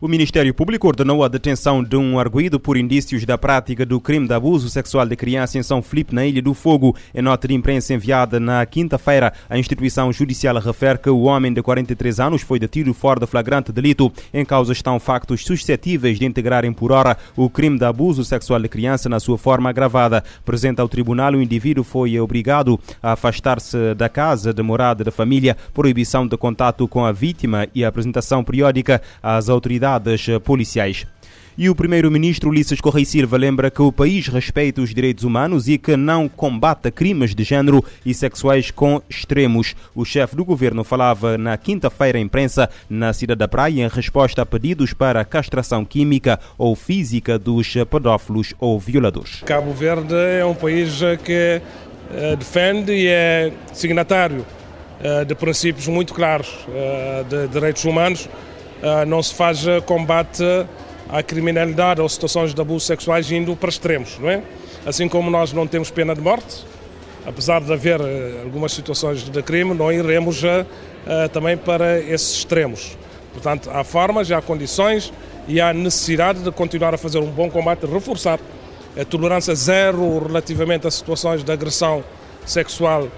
O Ministério Público ordenou a detenção de um arguído por indícios da prática do crime de abuso sexual de criança em São Filipe, na Ilha do Fogo. Em nota de imprensa enviada na quinta-feira, a instituição judicial refere que o homem de 43 anos foi detido fora de flagrante delito. Em causa estão factos suscetíveis de integrarem por hora o crime de abuso sexual de criança na sua forma agravada. Presente ao tribunal, o indivíduo foi obrigado a afastar-se da casa de morada da família, proibição de contato com a vítima e a apresentação periódica às autoridades policiais. E o primeiro-ministro Ulisses Correia Silva lembra que o país respeita os direitos humanos e que não combate crimes de género e sexuais com extremos. O chefe do governo falava na quinta-feira à imprensa na cidade da Praia em resposta a pedidos para castração química ou física dos pedófilos ou violadores. Cabo Verde é um país que defende e é signatário de princípios muito claros de direitos humanos não se faz ah, combate à criminalidade ou situações de abusos sexuais indo para extremos, não é? Assim como nós não temos pena de morte, apesar de haver ah, algumas situações de crime, não iremos também para esses extremos. Portanto, há formas, há condições e há necessidade de continuar a fazer um bom combate, reforçar a tolerância zero relativamente a situações de agressão sexual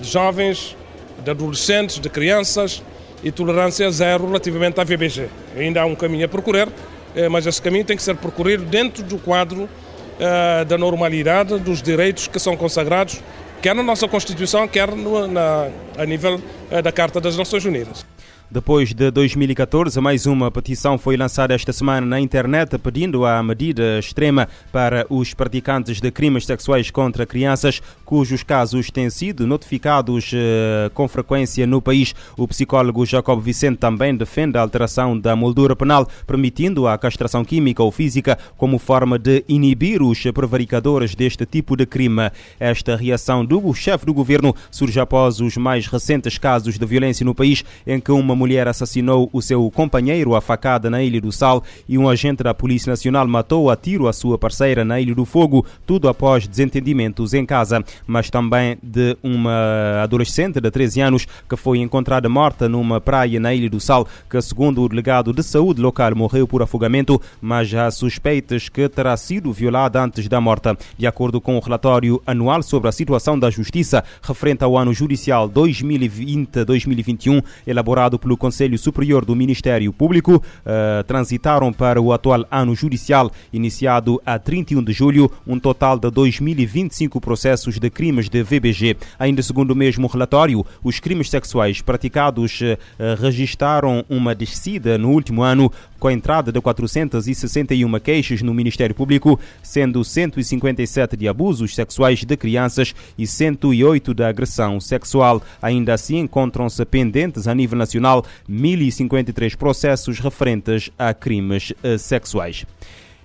de jovens, de adolescentes, de crianças, e tolerância zero relativamente à VBG. Ainda há um caminho a percorrer, eh, mas esse caminho tem que ser percorrido dentro do quadro uh, da normalidade, dos direitos que são consagrados, quer na nossa Constituição, quer no, na, a nível uh, da Carta das Nações Unidas. Depois de 2014, mais uma petição foi lançada esta semana na internet pedindo a medida extrema para os praticantes de crimes sexuais contra crianças, cujos casos têm sido notificados eh, com frequência no país. O psicólogo Jacob Vicente também defende a alteração da moldura penal, permitindo a castração química ou física como forma de inibir os prevaricadores deste tipo de crime. Esta reação do chefe do governo surge após os mais recentes casos de violência no país, em que uma mulher assassinou o seu companheiro à facada na Ilha do Sal e um agente da Polícia Nacional matou a tiro a sua parceira na Ilha do Fogo, tudo após desentendimentos em casa. Mas também de uma adolescente de 13 anos que foi encontrada morta numa praia na Ilha do Sal, que, segundo o delegado de saúde local, morreu por afogamento, mas há suspeitas que terá sido violada antes da morte. De acordo com o relatório anual sobre a situação da justiça referente ao ano judicial 2020-2021, elaborado pelo Conselho Superior do Ministério Público uh, transitaram para o atual ano judicial, iniciado a 31 de julho, um total de 2.025 processos de crimes de VBG. Ainda segundo o mesmo relatório, os crimes sexuais praticados uh, registaram uma descida no último ano, com a entrada de 461 queixas no Ministério Público, sendo 157 de abusos sexuais de crianças e 108 de agressão sexual. Ainda assim, encontram-se pendentes a nível nacional 1.053 processos referentes a crimes eh, sexuais.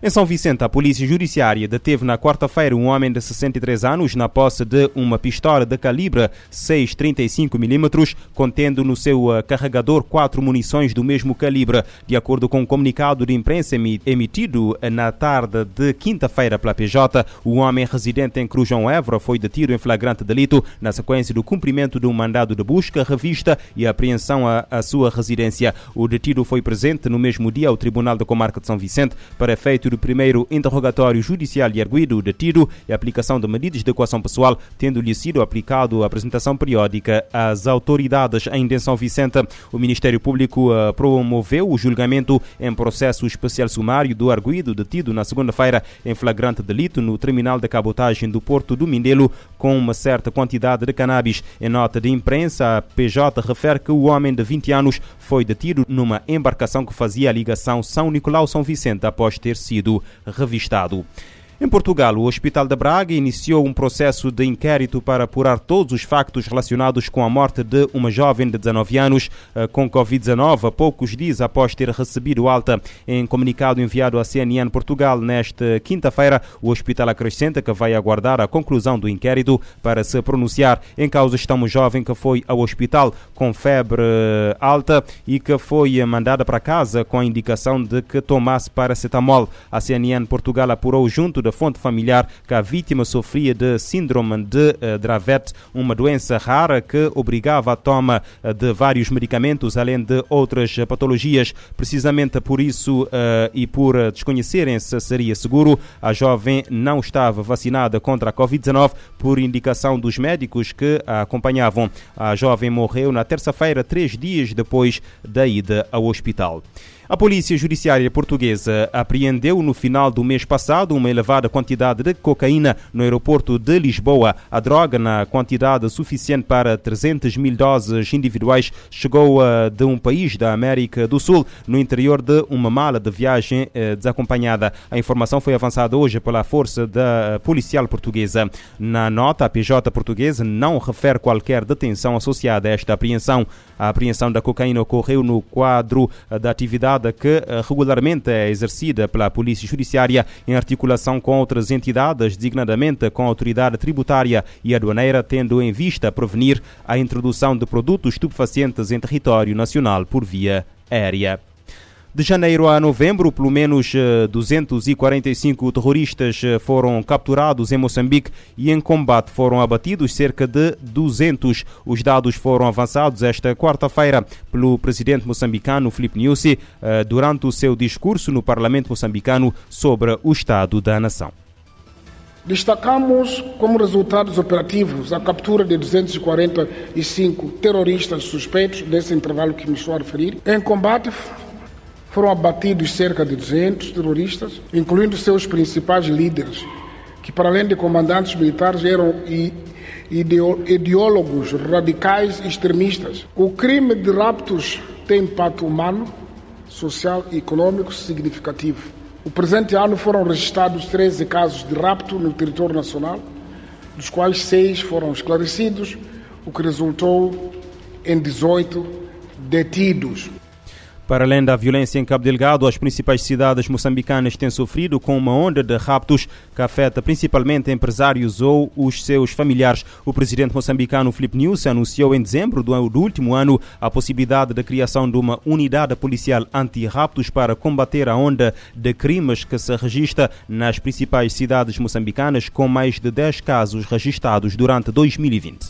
Em São Vicente, a Polícia Judiciária deteve na quarta-feira um homem de 63 anos na posse de uma pistola de calibre 6,35mm, contendo no seu eh, carregador quatro munições do mesmo calibre. De acordo com um comunicado de imprensa emitido eh, na tarde de quinta-feira pela PJ, o homem residente em Crujão Évora foi detido em flagrante delito na sequência do cumprimento de um mandado de busca, revista e apreensão à, à sua residência. O detido foi presente no mesmo dia ao Tribunal da Comarca de São Vicente para efeito do primeiro interrogatório judicial e arguido detido e aplicação de medidas de equação pessoal, tendo-lhe sido aplicado a apresentação periódica às autoridades. Em São Vicente, o Ministério Público uh, promoveu o julgamento em processo especial sumário do arguido detido na segunda-feira em flagrante delito no terminal de cabotagem do Porto do Mindelo com uma certa quantidade de cannabis. Em nota de imprensa, a PJ refere que o homem de 20 anos foi detido numa embarcação que fazia a ligação São Nicolau-São Vicente após ter sido sido revistado. Em Portugal, o Hospital de Braga iniciou um processo de inquérito para apurar todos os factos relacionados com a morte de uma jovem de 19 anos eh, com Covid-19, poucos dias após ter recebido alta. Em comunicado enviado à CNN Portugal nesta quinta-feira, o hospital acrescenta que vai aguardar a conclusão do inquérito para se pronunciar. Em causa está uma jovem que foi ao hospital com febre alta e que foi mandada para casa com a indicação de que tomasse paracetamol. A CNN Portugal apurou junto da fonte familiar que a vítima sofria de síndrome de Dravet, uma doença rara que obrigava a toma de vários medicamentos, além de outras patologias. Precisamente por isso e por desconhecerem se seria seguro, a jovem não estava vacinada contra a Covid-19 por indicação dos médicos que a acompanhavam. A jovem morreu na terça-feira, três dias depois da ida ao hospital. A Polícia Judiciária Portuguesa apreendeu no final do mês passado uma elevada quantidade de cocaína no aeroporto de Lisboa. A droga, na quantidade suficiente para 300 mil doses individuais, chegou de um país da América do Sul, no interior de uma mala de viagem eh, desacompanhada. A informação foi avançada hoje pela Força da Policial Portuguesa. Na nota, a PJ portuguesa não refere qualquer detenção associada a esta apreensão. A apreensão da cocaína ocorreu no quadro da atividade que eh, regularmente é exercida pela Polícia Judiciária em articulação com outras entidades, designadamente com a Autoridade Tributária e Aduaneira, tendo em vista prevenir a introdução de produtos estupefacientes em território nacional por via aérea. De janeiro a novembro, pelo menos 245 eh, terroristas eh, foram capturados em Moçambique e em combate foram abatidos cerca de 200. Os dados foram avançados esta quarta-feira pelo presidente moçambicano Filipe Nyusi eh, durante o seu discurso no Parlamento moçambicano sobre o estado da nação. Destacamos como resultados operativos a captura de 245 terroristas suspeitos desse intervalo que me estou a referir. Em combate foram abatidos cerca de 200 terroristas, incluindo seus principais líderes, que, para além de comandantes militares, eram ideólogos radicais extremistas. O crime de raptos tem impacto humano, social e econômico significativo. O presente ano foram registrados 13 casos de rapto no território nacional, dos quais seis foram esclarecidos, o que resultou em 18 detidos. Para além da violência em Cabo Delgado, as principais cidades moçambicanas têm sofrido com uma onda de raptos que afeta principalmente empresários ou os seus familiares. O presidente moçambicano Filipe Nunes anunciou em dezembro do último ano a possibilidade da criação de uma unidade policial anti-raptos para combater a onda de crimes que se registra nas principais cidades moçambicanas, com mais de 10 casos registrados durante 2020.